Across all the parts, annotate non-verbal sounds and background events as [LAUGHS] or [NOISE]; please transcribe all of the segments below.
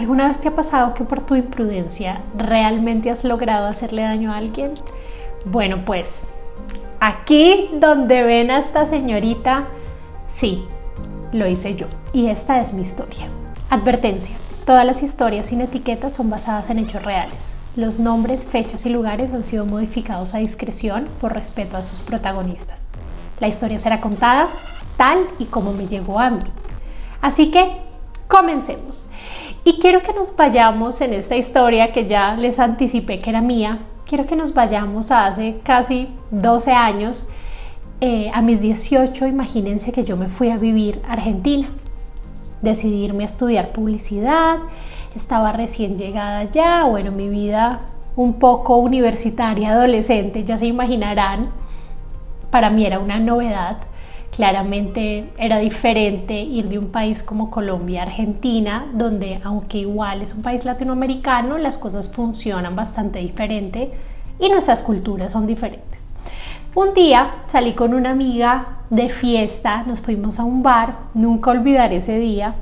¿Alguna vez te ha pasado que por tu imprudencia realmente has logrado hacerle daño a alguien? Bueno, pues aquí donde ven a esta señorita, sí, lo hice yo. Y esta es mi historia. Advertencia. Todas las historias sin etiquetas son basadas en hechos reales. Los nombres, fechas y lugares han sido modificados a discreción por respeto a sus protagonistas. La historia será contada tal y como me llegó a mí. Así que, comencemos. Y quiero que nos vayamos en esta historia que ya les anticipé que era mía. Quiero que nos vayamos hace casi 12 años. Eh, a mis 18, imagínense que yo me fui a vivir a Argentina. Decidí irme a estudiar publicidad. Estaba recién llegada ya. Bueno, mi vida un poco universitaria, adolescente, ya se imaginarán. Para mí era una novedad Claramente era diferente ir de un país como Colombia a Argentina, donde aunque igual es un país latinoamericano, las cosas funcionan bastante diferente y nuestras culturas son diferentes. Un día salí con una amiga de fiesta, nos fuimos a un bar, nunca olvidaré ese día.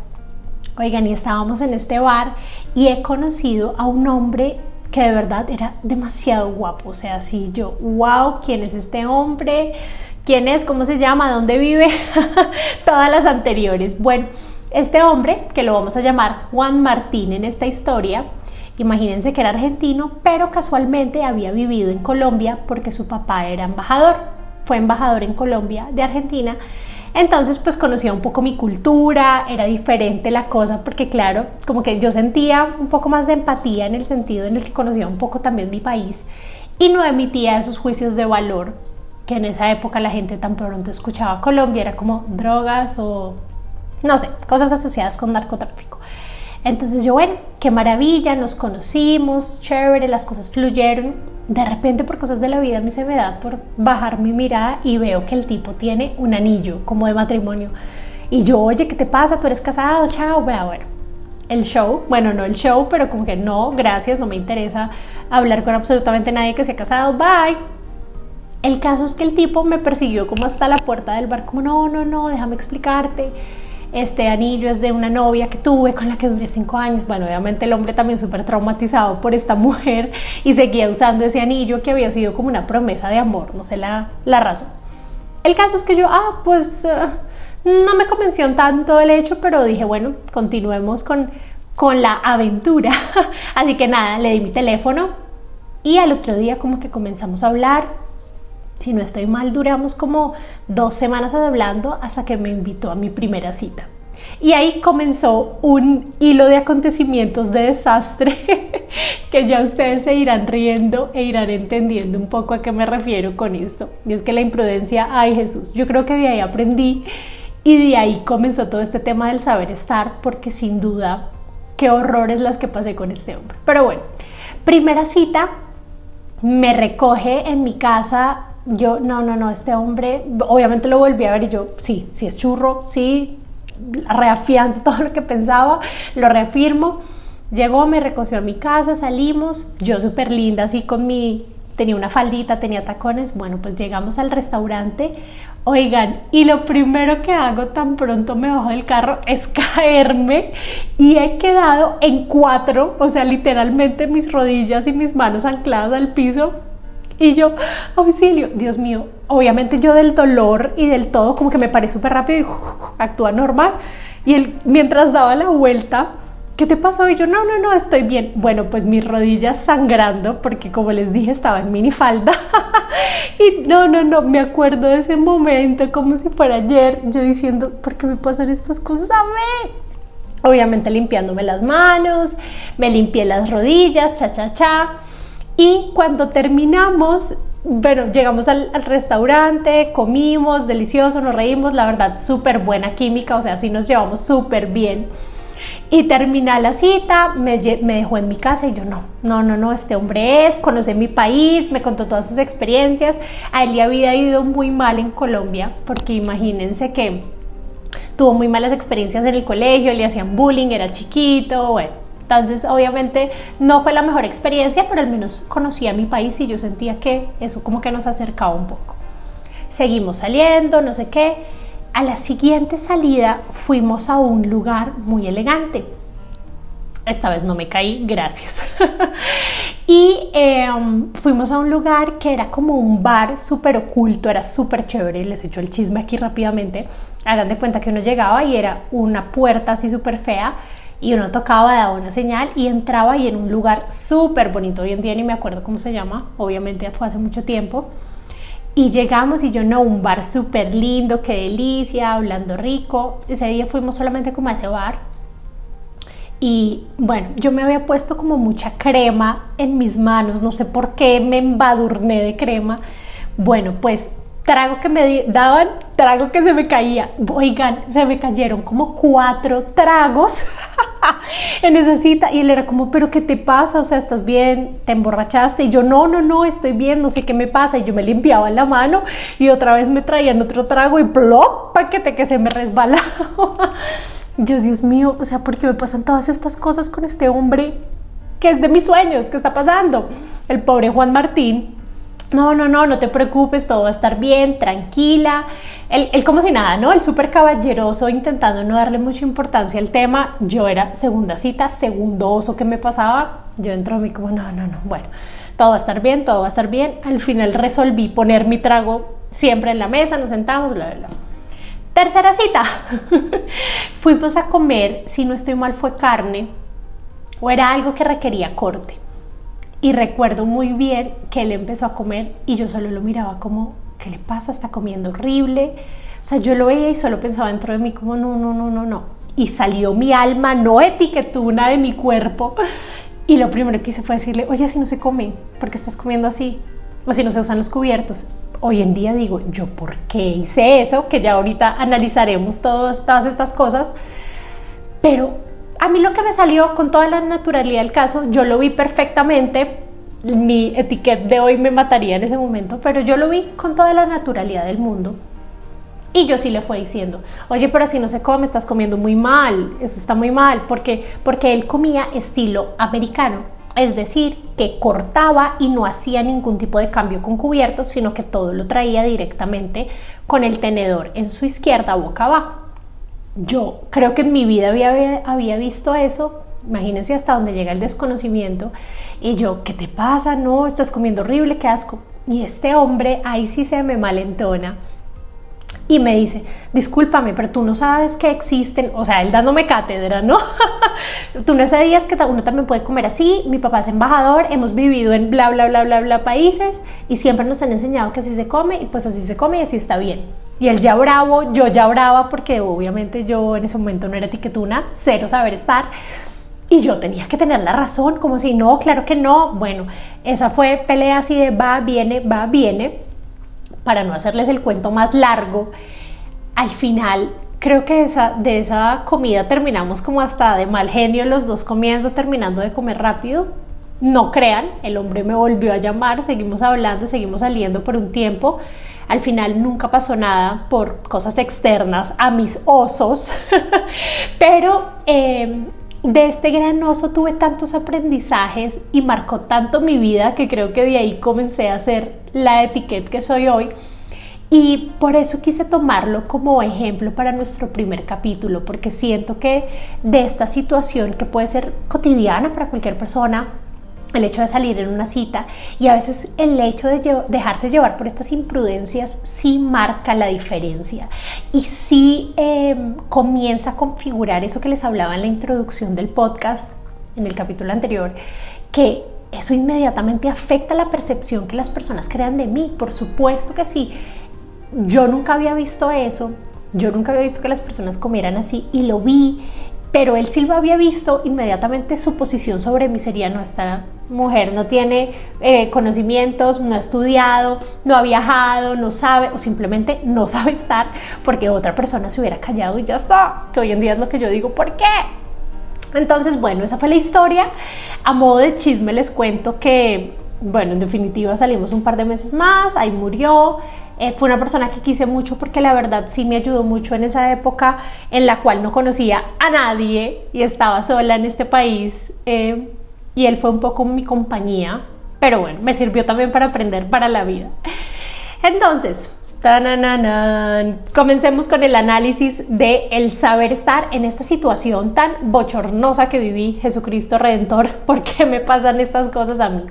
Oigan, y estábamos en este bar y he conocido a un hombre que de verdad era demasiado guapo. O sea, así yo, wow, ¿quién es este hombre? Quién es, cómo se llama, dónde vive, [LAUGHS] todas las anteriores. Bueno, este hombre, que lo vamos a llamar Juan Martín en esta historia, imagínense que era argentino, pero casualmente había vivido en Colombia porque su papá era embajador, fue embajador en Colombia de Argentina. Entonces pues conocía un poco mi cultura, era diferente la cosa porque claro, como que yo sentía un poco más de empatía en el sentido en el que conocía un poco también mi país y no emitía esos juicios de valor que en esa época la gente tan pronto escuchaba Colombia, era como drogas o no sé, cosas asociadas con narcotráfico. Entonces yo, bueno, qué maravilla, nos conocimos, chévere, las cosas fluyeron. De repente por cosas de la vida a mí se me da por bajar mi mirada y veo que el tipo tiene un anillo como de matrimonio. Y yo, oye, ¿qué te pasa? ¿Tú eres casado? Chao, bueno, bueno. El show, bueno, no el show, pero como que no, gracias, no me interesa hablar con absolutamente nadie que se ha casado, bye. El caso es que el tipo me persiguió como hasta la puerta del bar, como no, no, no, déjame explicarte. Este anillo es de una novia que tuve con la que duré cinco años. Bueno, obviamente el hombre también súper traumatizado por esta [LAUGHS] mujer y seguía usando ese anillo que había sido como una promesa de amor, no sé la, la razón. El caso es que yo, ah, pues eh, no me convenció tanto el hecho, pero dije, bueno, continuemos con, con la aventura. [LAUGHS] Así que nada, le di mi teléfono y al otro día como que comenzamos a hablar si no estoy mal, duramos como dos semanas hablando hasta que me invitó a mi primera cita. Y ahí comenzó un hilo de acontecimientos de desastre [LAUGHS] que ya ustedes se irán riendo e irán entendiendo un poco a qué me refiero con esto. Y es que la imprudencia, ay Jesús, yo creo que de ahí aprendí y de ahí comenzó todo este tema del saber estar, porque sin duda, qué horrores las que pasé con este hombre. Pero bueno, primera cita, me recoge en mi casa yo, no, no, no, este hombre, obviamente lo volví a ver y yo, sí, sí es churro, sí, reafianzo [LAUGHS] todo lo que pensaba, lo reafirmo. Llegó, me recogió a mi casa, salimos, yo súper linda, así con mi, tenía una faldita, tenía tacones, bueno, pues llegamos al restaurante, oigan, y lo primero que hago tan pronto me bajo del carro es caerme y he quedado en cuatro, o sea, literalmente mis rodillas y mis manos ancladas al piso [LAUGHS] y yo, auxilio, Dios mío, obviamente yo del dolor y del todo como que me paré súper rápido y actúa normal. Y él, mientras daba la vuelta, ¿qué te pasó? Y yo, no, no, no, estoy bien. Bueno, pues mis rodillas sangrando, porque como les dije, estaba en minifalda. [LAUGHS] y no, no, no, me acuerdo de ese momento como si fuera ayer, yo diciendo, ¿por qué me pasan estas cosas a mí? Obviamente limpiándome las manos, me limpié las rodillas, cha, cha, cha. Y cuando terminamos, bueno, llegamos al, restaurante, comimos, delicioso, nos reímos, la verdad, súper buena química, o sea, sí nos llevamos súper bien. Y termina la cita, me, me, dejó en mi casa y yo no, no, no, no, este hombre es, conoce mi país, me contó todas sus experiencias. A él le había ido muy mal en Colombia, porque imagínense que tuvo muy malas experiencias en el colegio, le hacían bullying, era chiquito, bueno entonces, obviamente no fue la mejor experiencia, pero al menos conocía mi país y yo sentía que eso como que nos acercaba un poco. Seguimos saliendo, no sé qué. A la siguiente salida fuimos a un lugar muy elegante. esta vez no me caí, gracias. [LAUGHS] y em, fuimos a un lugar que era como un bar súper oculto, era súper chévere, les echo el chisme aquí rápidamente. Hagan de cuenta que uno llegaba y era una puerta así súper fea y uno tocaba, daba una señal y entraba y en un lugar súper bonito. Hoy en día ni me acuerdo cómo se llama, obviamente fue hace mucho tiempo. Y llegamos y yo no, un bar súper lindo, qué delicia, hablando rico. Ese día fuimos solamente como a ese bar y bueno, yo me había puesto como mucha crema en mis manos, no sé por qué me embadurné de crema. Bueno, pues trago que me daban, trago que se me caía. Oigan, se me cayeron como cuatro tragos [LAUGHS] [LAUGHS] en esa cita y él era como, pero ¿qué te pasa? O sea, ¿estás bien? ¿Te emborrachaste? Y yo, no, no, no, estoy bien, no sé qué me pasa. Y yo me limpiaba la mano y otra vez me traían otro trago y plop, paquete que se me resbalaba. [LAUGHS] Yo, Dios mío, o sea, ¿por qué me pasan todas estas cosas con este hombre que es de mis sueños? ¿Qué está pasando? El pobre Juan Martín. No, no, no, no te preocupes, todo va a estar bien, tranquila. Él, como si nada, ¿no? El súper caballeroso intentando no darle mucha importancia al tema. Yo era segunda cita, segundo oso que me pasaba. Yo dentro de mí como, no, no, no, bueno, todo va a estar bien, todo va a estar bien. Al final resolví poner mi trago siempre en la mesa, nos sentamos, bla, bla, bla. Tercera cita. [LAUGHS] Fuimos a comer, si no estoy mal, fue carne o era algo que requería corte. Y recuerdo muy bien que él empezó a comer y yo solo lo miraba como, ¿qué le pasa? Está comiendo horrible. O sea, yo lo veía y solo pensaba dentro de mí como, no, no, no, no, no. Y salió mi alma no etiquetuna de mi cuerpo. Y lo primero que hice fue decirle, oye, así no se come, ¿por qué estás comiendo así? Así no se usan los cubiertos hoy en día digo, ¿yo por qué hice eso? Que ya ahorita analizaremos todas, todas estas cosas. Pero a mí lo que me salió con toda la naturalidad del caso, yo lo vi perfectamente. Mi etiqueta de hoy me mataría en ese momento, pero yo lo vi con toda la naturalidad del mundo. Y yo sí le fue diciendo, oye, pero así no se come, estás comiendo muy mal, eso está muy mal, porque, porque él comía estilo americano es decir, que cortaba y no hacía ningún tipo de cambio con cubiertos, sino que todo lo traía directamente con el tenedor en su izquierda boca abajo. Yo creo que en mi vida había, había visto eso, imagínense hasta donde llega el desconocimiento, y yo, ¿qué te pasa? No, estás comiendo horrible, qué asco. Y este hombre ahí sí se me malentona y me dice, discúlpame, pero tú no sabes que existen, o sea, él dándome cátedra, ¿no? [LAUGHS] tú no sabías que uno también puede comer así, mi papá es embajador, hemos vivido en bla, bla, bla, bla, bla países y siempre nos han enseñado que así se come y pues así se come y así está bien. Y él ya bravo, yo ya brava porque obviamente yo en ese momento no era etiquetuna, cero saber estar. Y yo tenía que tener la razón, como si no, claro que no. Bueno, esa fue pelea así de va, viene, va, viene para no hacerles el cuento más largo, al final creo que esa, de esa comida terminamos como hasta de mal genio los dos comiendo, terminando de comer rápido. No crean, el hombre me volvió a llamar, seguimos hablando, seguimos saliendo por un tiempo. Al final nunca pasó nada por cosas externas a mis osos, [LAUGHS] pero eh, de este gran oso tuve tantos aprendizajes y marcó tanto mi vida que creo que de ahí comencé a ser la etiqueta que soy hoy. Y por eso quise tomarlo como ejemplo para nuestro primer capítulo, porque siento que de esta situación que puede ser cotidiana para cualquier persona, el hecho de salir en una cita y a veces el hecho de dejarse llevar por estas imprudencias sí marca la diferencia y sí em, comienza a configurar eso que les hablaba en la introducción del podcast, en el capítulo anterior, que eso inmediatamente afecta la percepción que las personas crean de mí. Por supuesto que sí. Yo nunca había visto eso, yo nunca había visto que las personas comieran así y lo vi pero él sí lo había visto, inmediatamente su posición sobre mí sería, no, esta mujer no tiene eh, conocimientos, no ha estudiado, no ha viajado, no sabe o simplemente no [LAUGHS] sabe estar porque otra persona se hubiera callado y ya está, que hoy en día es lo que yo digo, ¿por qué? Entonces, bueno, esa fue la historia. A modo de chisme les cuento que, bueno, en definitiva salimos un par de meses más, ahí murió. Eh, fue una persona que quise mucho porque la verdad sí me ayudó mucho en esa época en la cual no conocía a nadie y estaba sola en este país. Eh, y él fue un poco mi compañía, pero bueno, me sirvió también para aprender para la vida. Entonces, Comencemos con el análisis de el saber estar en esta situación tan bochornosa que viví, Jesucristo Redentor, [LAUGHS] ¿por qué me pasan estas cosas a mí?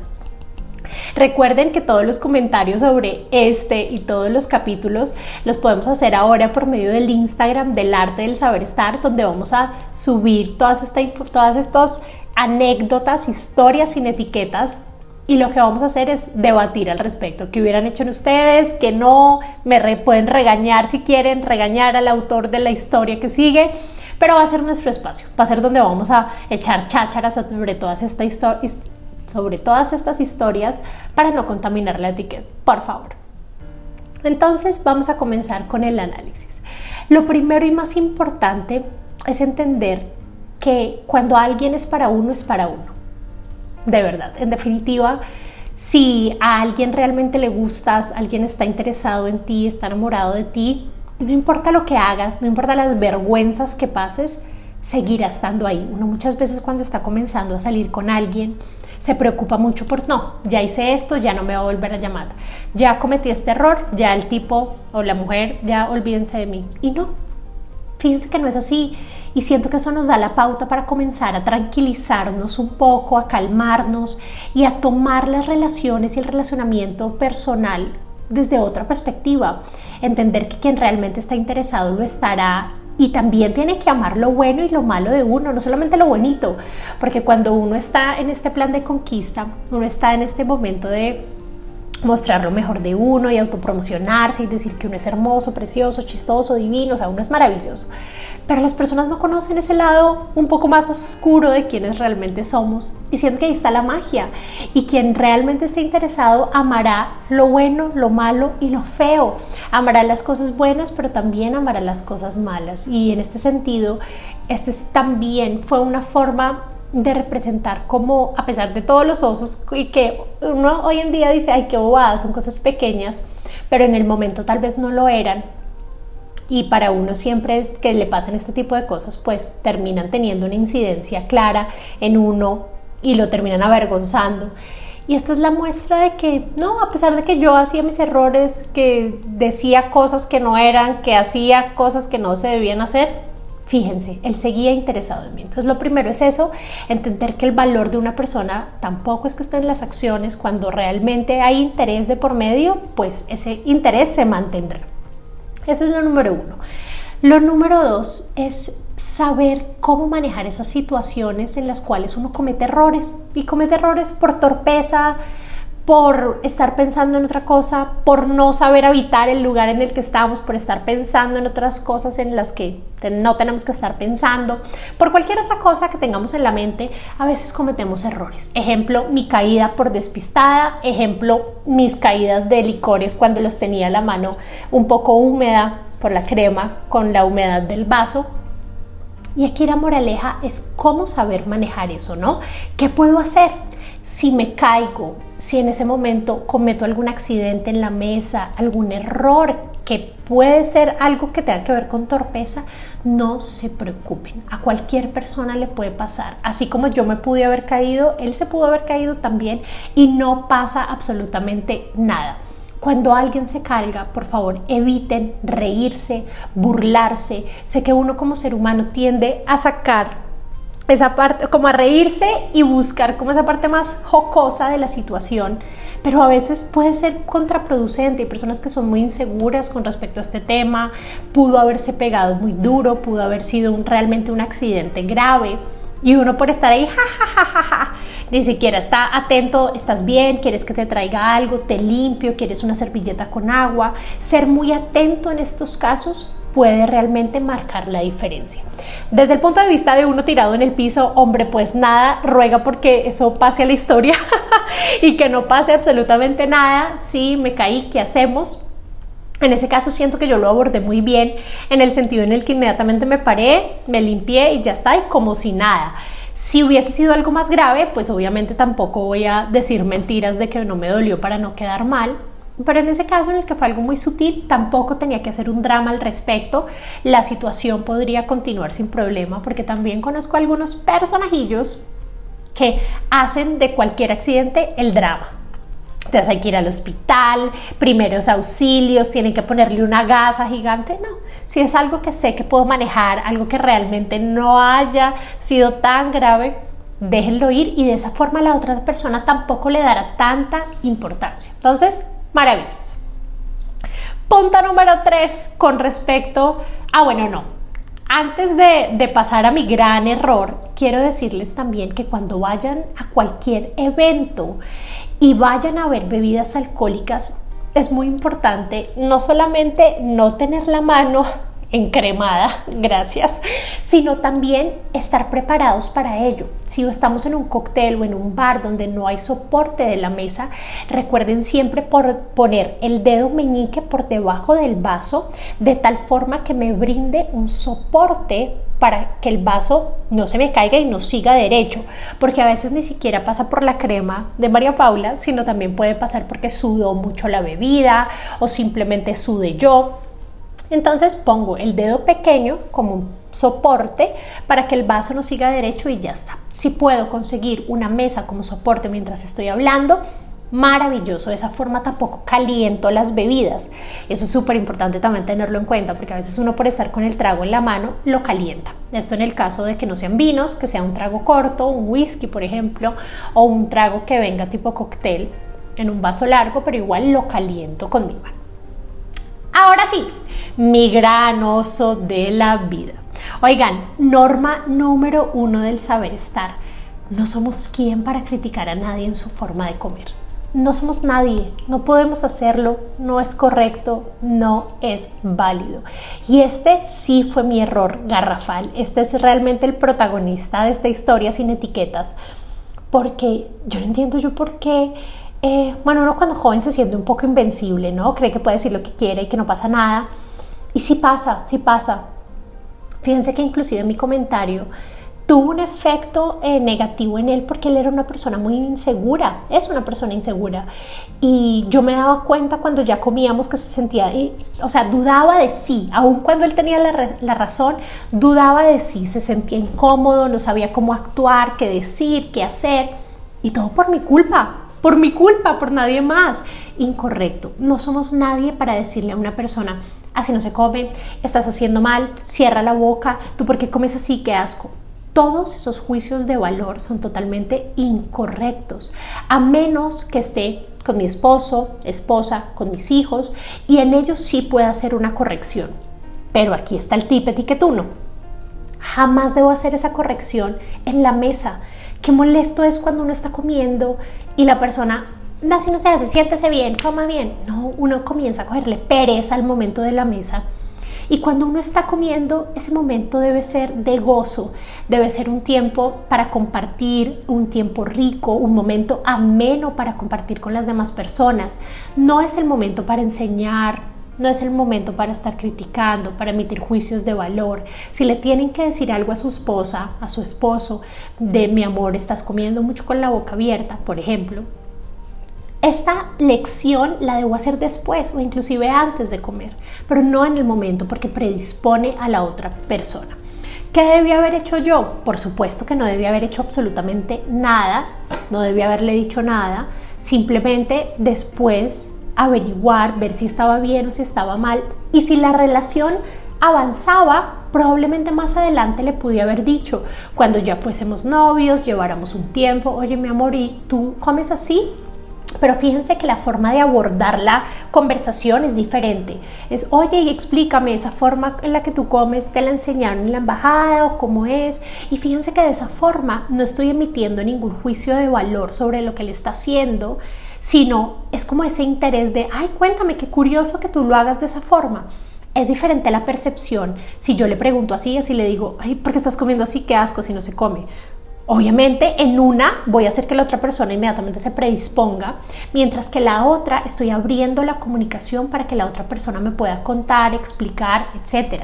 Recuerden que todos los comentarios sobre este y todos los capítulos los podemos hacer ahora por medio del Instagram del arte del saber estar, donde vamos a subir todas, todas estas anécdotas, historias sin etiquetas y lo que vamos a hacer es debatir al respecto. ¿Qué hubieran hecho en ustedes? ¿Que no? Me pueden regañar si quieren, regañar al autor de la historia que sigue, pero va a ser nuestro espacio, va a ser donde vamos a echar chácharas sobre todas, sobre todas estas historias para no contaminar la etiqueta, por favor. Entonces vamos a comenzar con el análisis. Lo primero y más importante es entender que cuando alguien es para uno, es para uno de verdad. En definitiva, si a alguien realmente le gustas, alguien está interesado en ti, está enamorado de ti, no importa lo que hagas, no importa las vergüenzas que pases, seguirá estando ahí. Uno muchas veces cuando está comenzando a salir con alguien, se preocupa mucho por no, ya hice esto, ya no me va a volver a llamar, ya cometí este error, ya el tipo o la mujer, ya olvídense de mí. Y no, fíjense que no es así. Y siento que eso nos da la pauta para comenzar a tranquilizarnos un poco, a calmarnos y a tomar las relaciones y el relacionamiento personal desde otra perspectiva. Entender que quien realmente está interesado lo estará y también tiene que amar lo bueno y lo malo de uno, no solamente lo bonito, porque cuando uno está en este plan de conquista, uno está en este momento de mostrar lo mejor de uno y autopromocionarse y decir que uno es hermoso, precioso, chistoso, divino, o sea, uno es maravilloso. Pero las personas no conocen ese lado un poco más oscuro de quienes realmente somos. Y siento que ahí está la magia. Y quien realmente esté interesado amará lo bueno, lo malo y lo feo. Amará las cosas buenas, pero también amará las cosas malas. Y en este sentido, este también fue una forma de representar como, a pesar de todos los osos y que uno hoy en día dice, ay, qué bobada, son cosas pequeñas, pero en el momento tal vez no lo eran. Y para uno siempre que le pasan este tipo de cosas, pues terminan teniendo una incidencia clara en uno y lo terminan avergonzando. Y esta es la muestra de que, no, a pesar de que yo hacía mis errores, que decía cosas que no eran, que hacía cosas que no se debían hacer, Fíjense, él seguía interesado en mí. Entonces, lo primero es eso, entender que el valor de una persona tampoco es que esté en las acciones. Cuando realmente hay interés de por medio, pues ese interés se mantendrá. Eso es lo número uno. Lo número dos es saber cómo manejar esas situaciones en las cuales uno comete errores. Y comete errores por torpeza, por estar pensando en otra cosa, por no saber habitar el lugar en el que estamos, por estar pensando en otras cosas en las que no tenemos que estar pensando, por cualquier otra cosa que tengamos en la mente, a veces cometemos errores. Ejemplo, mi caída por despistada, ejemplo, mis caídas de licores cuando los tenía la mano un poco húmeda por la crema con la humedad del vaso. Y aquí la moraleja es cómo saber manejar eso, ¿no? ¿Qué puedo hacer? Si me caigo, si en ese momento cometo algún accidente en la mesa, algún error que puede ser algo que tenga que ver con torpeza, no se preocupen. A cualquier persona le puede pasar. Así como yo me pude haber caído, él se pudo haber caído también y no pasa absolutamente nada. Cuando alguien se caiga, por favor, eviten reírse, burlarse. Sé que uno como ser humano tiende a sacar esa parte, como a reírse y buscar como esa parte más jocosa de la situación, pero a veces puede ser contraproducente. Hay personas que son muy inseguras con respecto a este tema, pudo haberse pegado muy duro, pudo haber sido un, realmente un accidente grave y uno por estar ahí, ja, ni siquiera está atento, estás bien, quieres que te traiga algo, te limpio, quieres una servilleta con agua. Ser muy atento en estos casos puede realmente marcar la diferencia. Desde el punto de vista de uno tirado en el piso, hombre, pues nada, ruega porque eso pase a la historia [LAUGHS] y que no pase absolutamente nada. Si me caí, ¿qué hacemos? En ese caso siento que yo lo abordé muy bien en el sentido en el que inmediatamente me paré, me limpié y ya está, y como si nada. Si hubiese sido algo más grave, pues obviamente tampoco voy a decir mentiras de que no me dolió para no quedar mal, pero en ese caso, en el que fue algo muy sutil, tampoco tenía que hacer un drama al respecto. La situación podría continuar sin problema, porque también conozco algunos personajillos que hacen de cualquier accidente el drama. Entonces hay que ir al hospital, primeros auxilios, tienen que ponerle una gasa gigante. No, si es algo que sé que puedo manejar, algo que realmente no haya sido tan grave, déjenlo ir y de esa forma la otra persona tampoco le dará tanta importancia. Entonces, maravilloso. Punto número 3 con respecto a, bueno, no, antes de, pasar a mi gran error, quiero decirles también que cuando vayan a cualquier evento y vayan a ver bebidas alcohólicas, es muy importante no solamente no tener la mano encremada, [LAUGHS] gracias, sino también estar preparados para ello. Si estamos en un cóctel o en un bar donde no hay soporte de la mesa, recuerden siempre por poner el dedo meñique por debajo del vaso de tal forma que me brinde un soporte para que el vaso no se me caiga y no siga derecho, porque a veces ni siquiera pasa por la crema de María Paula, sino también puede pasar porque sudó mucho la bebida o simplemente sude yo entonces pongo el dedo pequeño como un soporte para que el vaso no siga derecho y ya está. Si puedo conseguir una mesa como soporte mientras estoy hablando, maravilloso. De esa forma tampoco caliento las bebidas. Eso es súper importante también tenerlo en cuenta porque a veces uno por estar con el trago en la mano lo calienta. Esto en el caso de que no sean vinos, que sea un trago corto, un whisky por ejemplo, o un trago que venga tipo cóctel en un vaso largo, pero igual lo caliento con mi mano. Ahora sí, mi gran oso de la vida. Oigan, norma número uno del saber estar. No somos quien para criticar a nadie en su forma de comer. No somos nadie, no podemos hacerlo, no es correcto, no es válido. Y este sí fue mi error garrafal. Este es realmente el protagonista de esta historia sin etiquetas. Porque yo no entiendo yo por qué eh, bueno, uno cuando joven se siente un poco invencible, ¿no? Cree que puede decir lo que quiere y que no pasa nada. Y sí pasa, sí pasa. Fíjense que inclusive mi comentario tuvo un efecto eh, negativo en él porque él era una persona muy insegura, es una persona insegura. Y yo me daba cuenta cuando ya comíamos que se sentía, o sea, dudaba de sí, aun cuando él tenía la razón, dudaba de sí, se sentía incómodo, no sabía cómo actuar, qué decir, qué hacer. Y todo por mi culpa, por mi culpa, por nadie más. Incorrecto. No somos nadie para decirle a una persona, así no se come, estás haciendo mal, cierra la boca, tú por qué comes así, qué asco. Todos esos juicios de valor son totalmente incorrectos, a menos que esté con mi esposo, esposa, con mis hijos, y en ellos sí puede hacer una corrección. Pero aquí está el tip etiquetuno. Jamás debo hacer esa corrección en la mesa. Qué molesto es cuando uno está comiendo y la persona así no se hace, siéntese bien, coma bien. No, uno comienza a cogerle pereza al momento de la mesa. Y cuando uno está comiendo, ese momento debe ser de gozo, debe ser un tiempo para compartir, un tiempo rico, un momento ameno para compartir con las demás personas. No es el momento para enseñar, no es el momento para estar criticando, para emitir juicios de valor. Si le tienen que decir algo a su esposa, a su esposo, de mi amor, estás comiendo mucho con la boca abierta, por ejemplo, esta lección la debo hacer después o inclusive antes de comer, pero no en el momento porque predispone a la otra persona. ¿Qué debía haber hecho yo? Por supuesto que no debía haber hecho absolutamente nada, no debía haberle dicho nada, simplemente después averiguar, ver si estaba bien o si estaba mal y si la relación avanzaba, probablemente más adelante le pude haber dicho, cuando ya fuésemos novios, lleváramos un tiempo, oye mi amor, ¿y tú comes así? Pero fíjense que la forma de abordar la conversación es diferente. Es, oye, explícame esa forma en la que tú comes, te la enseñaron en la embajada o cómo es. Y fíjense que de esa forma no estoy emitiendo ningún juicio de valor sobre lo que le está haciendo, sino es como ese interés de, ay, cuéntame, qué curioso que tú lo hagas de esa forma. Es diferente la percepción si yo le pregunto así, así le digo, ay, ¿por qué estás comiendo así? Qué asco si no se come. Obviamente en una voy a hacer que la otra persona inmediatamente se predisponga, mientras que la otra estoy abriendo la comunicación para que la otra persona me pueda contar, explicar, etc.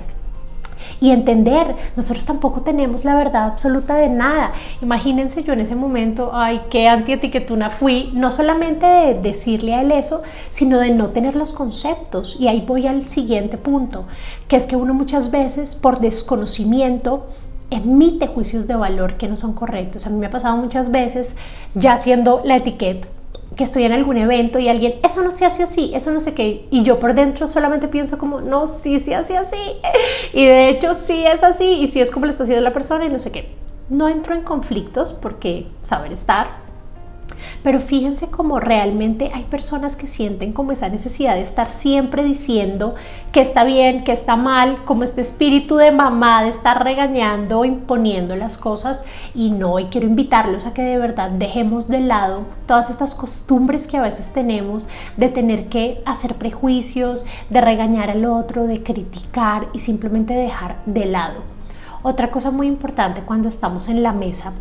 Y entender, nosotros tampoco tenemos la verdad absoluta de nada. Imagínense yo en ese momento, ay, qué antietiquetuna fui, no solamente de decirle a él eso, sino de no tener los conceptos. Y ahí voy al siguiente punto, que es que uno muchas veces por desconocimiento emite juicios de valor que no son correctos. A mí me ha pasado muchas veces, ya siendo la etiqueta que estoy en algún evento y alguien, eso no se hace así, eso no sé qué, y yo por dentro solamente pienso como, no, sí se hace así, [LAUGHS] y de hecho sí es así, y sí es como lo está haciendo la persona y no sé qué. No entro en conflictos porque saber estar, pero fíjense cómo realmente hay personas que sienten como esa necesidad de estar siempre diciendo que está bien, que está mal, como este espíritu de mamá de estar regañando, imponiendo las cosas y no, y quiero invitarlos a que de verdad dejemos de lado todas estas costumbres que a veces tenemos de tener que hacer prejuicios, de regañar al otro, de criticar y simplemente dejar de lado. Otra cosa muy importante cuando estamos en la mesa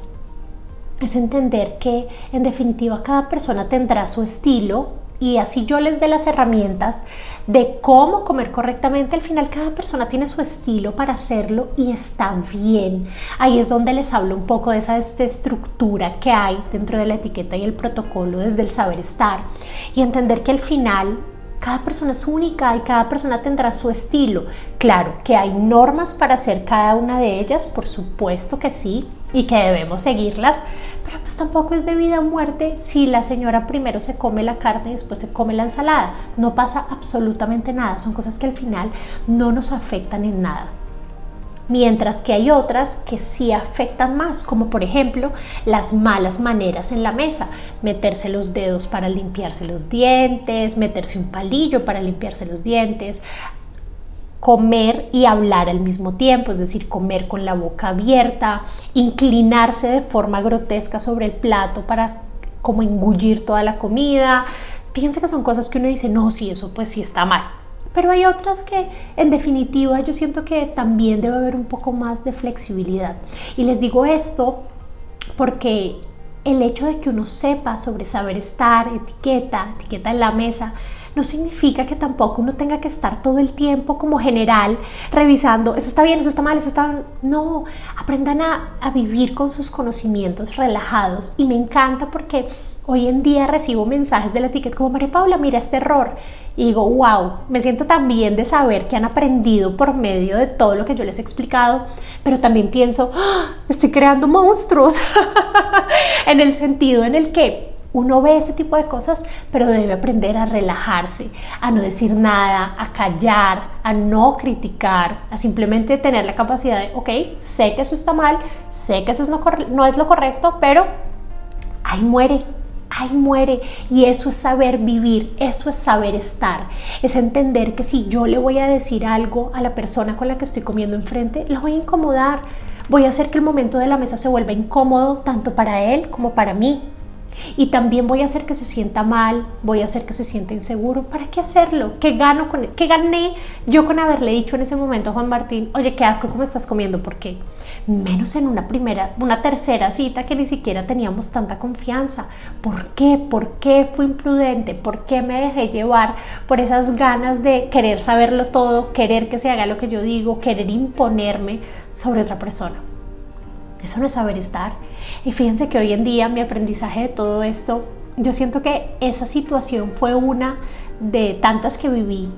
es entender que en definitiva cada persona tendrá su estilo y así yo les dé las herramientas de cómo comer correctamente, al final cada persona tiene su estilo para hacerlo y está bien. Ahí es donde les hablo un poco de esa estructura que hay dentro de la etiqueta y el protocolo desde el saber estar y entender que al final cada persona es única y cada persona tendrá su estilo. Claro que hay normas para hacer cada una de ellas, por supuesto que sí, y que debemos seguirlas, pero pues tampoco es de vida o muerte si la señora primero se come la carne y después se come la ensalada. No pasa absolutamente nada, son cosas que al final no nos afectan en nada. Mientras que hay otras que sí afectan más, como por ejemplo las malas maneras en la mesa, meterse los dedos para limpiarse los dientes, meterse un palillo para limpiarse los dientes, comer y hablar al mismo tiempo, es decir, comer con la boca abierta, inclinarse de forma grotesca sobre el plato para como engullir toda la comida. Fíjense que son cosas que uno dice, no, sí, eso pues sí está mal. Pero hay otras que en definitiva yo siento que también debe haber un poco más de flexibilidad. Y les digo esto porque el hecho de que uno sepa sobre saber estar, etiqueta, etiqueta en la mesa, no significa que tampoco uno tenga que estar todo el tiempo como general revisando, eso está bien, eso está mal, eso está... No, aprendan a, vivir con sus conocimientos relajados y me encanta porque Hoy en día recibo mensajes de la etiqueta como María Paula, mira este error. Y digo, wow, me siento tan bien de saber que han aprendido por medio de todo lo que yo les he explicado, pero también pienso, ¡Ah! estoy creando monstruos [LAUGHS] en el sentido en el que uno ve ese tipo de cosas, pero debe aprender a relajarse, a no decir nada, a callar, a no criticar, a simplemente tener la capacidad de, ok, sé que eso está mal, sé que eso no, es lo correcto, pero ahí muere, ahí muere. Y eso es saber vivir, eso es saber estar. Es entender que si yo le voy a decir algo a la persona con la que estoy comiendo enfrente, la voy a incomodar. Voy a hacer que el momento de la mesa se vuelva incómodo tanto para él como para mí. Y también voy a hacer que se sienta mal, voy a hacer que se sienta inseguro. ¿Para qué hacerlo? ¿Qué, gano con, ¿Qué gané yo con haberle dicho en ese momento a Juan Martín, oye, qué asco, ¿cómo estás comiendo? ¿Por qué? Menos en una primera, una tercera cita que ni siquiera teníamos tanta confianza. ¿Por qué? ¿Por qué fui imprudente? ¿Por qué me dejé llevar por esas ganas de querer saberlo todo, querer que se haga lo que yo digo, querer imponerme sobre otra persona? Eso no es saber estar. Y fíjense que hoy en día mi aprendizaje de todo esto, yo siento que esa situación fue una de tantas que viví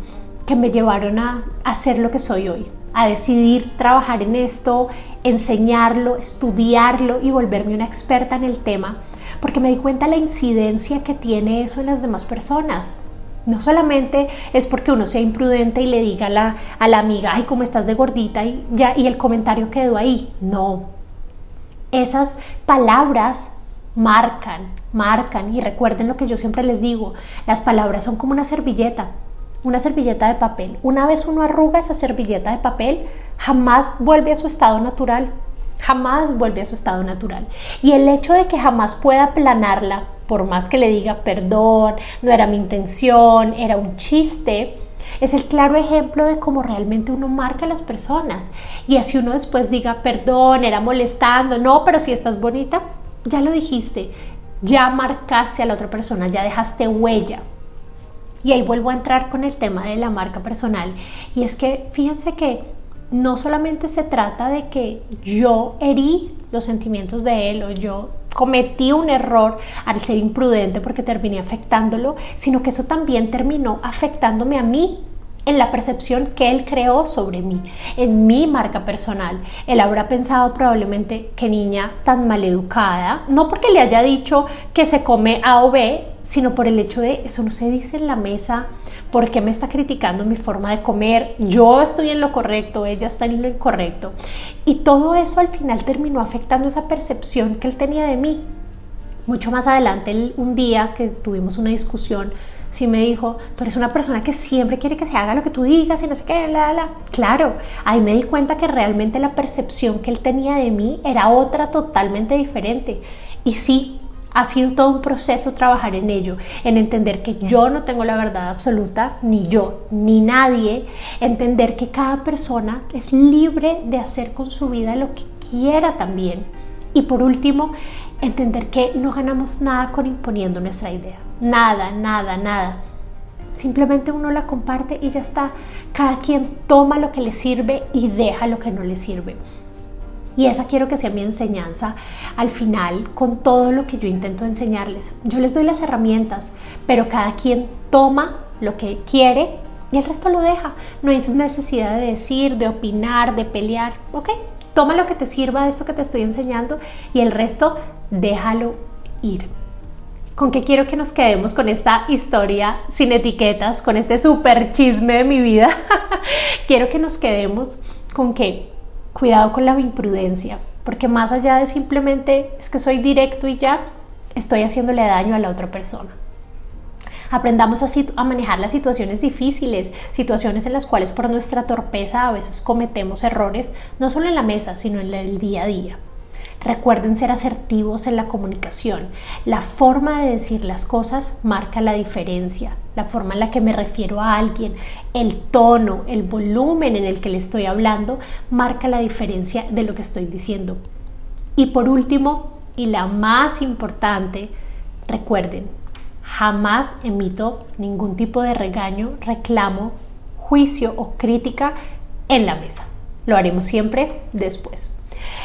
que me llevaron a hacer lo que soy hoy, a decidir trabajar en esto, enseñarlo, estudiarlo y volverme una experta en el tema, porque me di cuenta la incidencia que tiene eso en las demás personas. No solamente es porque uno sea imprudente y le diga a la, a la amiga, ay, cómo estás de gordita y ya, y el comentario quedó ahí. No, esas palabras marcan, marcan. Y recuerden lo que yo siempre les digo, las palabras son como una servilleta, una servilleta de papel. Una vez uno arruga esa servilleta de papel, jamás vuelve a su estado natural, jamás vuelve a su estado natural. Y el hecho de que jamás pueda aplanarla, por más que le diga perdón, no era mi intención, era un chiste, es el claro ejemplo de cómo realmente uno marca a las personas. Y así uno después diga, perdón, era molestando, no, pero si estás bonita, ya lo dijiste, ya marcaste a la otra persona, ya dejaste huella. Y ahí vuelvo a entrar con el tema de la marca personal. Y es que fíjense que no solamente se trata de que yo herí los sentimientos de él o yo cometí un error al ser imprudente porque terminé afectándolo, sino que eso también terminó afectándome a mí en la percepción que él creó sobre mí, en mi marca personal. Él habrá pensado probablemente que niña tan maleducada, no porque le haya dicho que se come A o B, sino por el hecho de eso no se dice en la mesa, ¿por qué me está criticando mi forma de comer? Yo estoy en lo correcto, ella está en lo incorrecto. Y todo eso al final terminó afectando esa percepción que él tenía de mí. Mucho más adelante, un día que tuvimos una discusión, sí me dijo, pero es una persona que siempre quiere que se haga lo que tú digas y no sé qué, la, la. Claro, ahí me di cuenta que realmente la percepción que él tenía de mí era otra totalmente diferente. Y sí, ha sido todo un proceso trabajar en ello, en entender que yo no tengo la verdad absoluta, ni yo, ni nadie, entender que cada persona es libre de hacer con su vida lo que quiera también. Y por último, entender que no ganamos nada con imponiendo nuestra idea. Nada, nada, nada. Simplemente uno la comparte y ya está. Cada quien toma lo que le sirve y deja lo que no le sirve. Y esa quiero que sea mi enseñanza al final con todo lo que yo intento enseñarles. Yo les doy las herramientas, pero cada quien toma lo que quiere y el resto lo deja. No hay necesidad de decir, de opinar, de pelear. ¿Ok? Toma lo que te sirva de esto que te estoy enseñando y el resto déjalo ir. ¿Con qué quiero que nos quedemos con esta historia sin etiquetas, con este super chisme de mi vida? [LAUGHS] quiero que nos quedemos con que cuidado con la imprudencia, porque más allá de simplemente es que soy directo y ya, estoy haciéndole daño a la otra persona. Aprendamos así a manejar las situaciones difíciles, situaciones en las cuales por nuestra torpeza a veces cometemos errores, no solo en la mesa, sino en el día a día. Recuerden ser asertivos en la comunicación. La forma de decir las cosas marca la diferencia. La forma en la que me refiero a alguien, el tono, el volumen en el que le estoy hablando, marca la diferencia de lo que estoy diciendo. Y por último, y la más importante, recuerden, jamás emito ningún tipo de regaño, reclamo, juicio o crítica en la mesa. Lo haremos siempre después.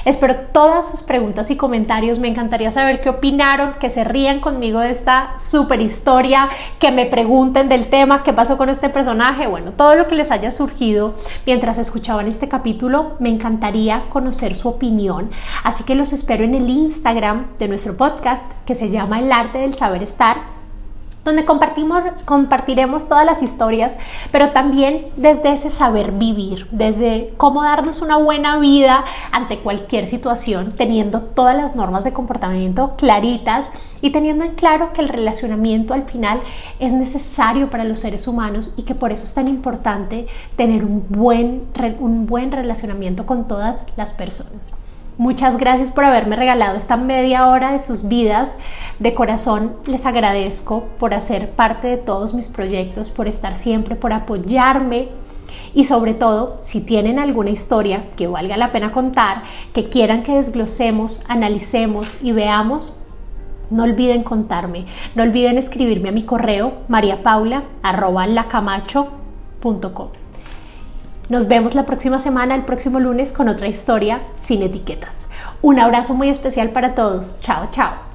Espero todas sus preguntas y comentarios. Me encantaría saber qué opinaron, que se rían conmigo de esta super historia, que me pregunten del tema, qué pasó con este personaje. Bueno, todo lo que les haya surgido mientras escuchaban este capítulo, me encantaría conocer su opinión. Así que los espero en el Instagram de nuestro podcast que se llama El arte del saber estar donde compartimos, compartiremos todas las historias, pero también desde ese saber vivir, desde cómo darnos una buena vida ante cualquier situación, teniendo todas las normas de comportamiento claritas y teniendo en claro que el relacionamiento al final es necesario para los seres humanos y que por eso es tan importante tener un buen, un buen relacionamiento con todas las personas. Muchas gracias por haberme regalado esta media hora de sus vidas. De corazón les agradezco por hacer parte de todos mis proyectos, por estar siempre, por apoyarme. Y sobre todo, si tienen alguna historia que valga la pena contar, que quieran que desglosemos, analicemos y veamos, no olviden contarme. No olviden escribirme a mi correo mariapaula.lacamacho.com. Nos vemos la próxima semana, el próximo lunes, con otra historia sin etiquetas. Un abrazo muy especial para todos. Chao, chao.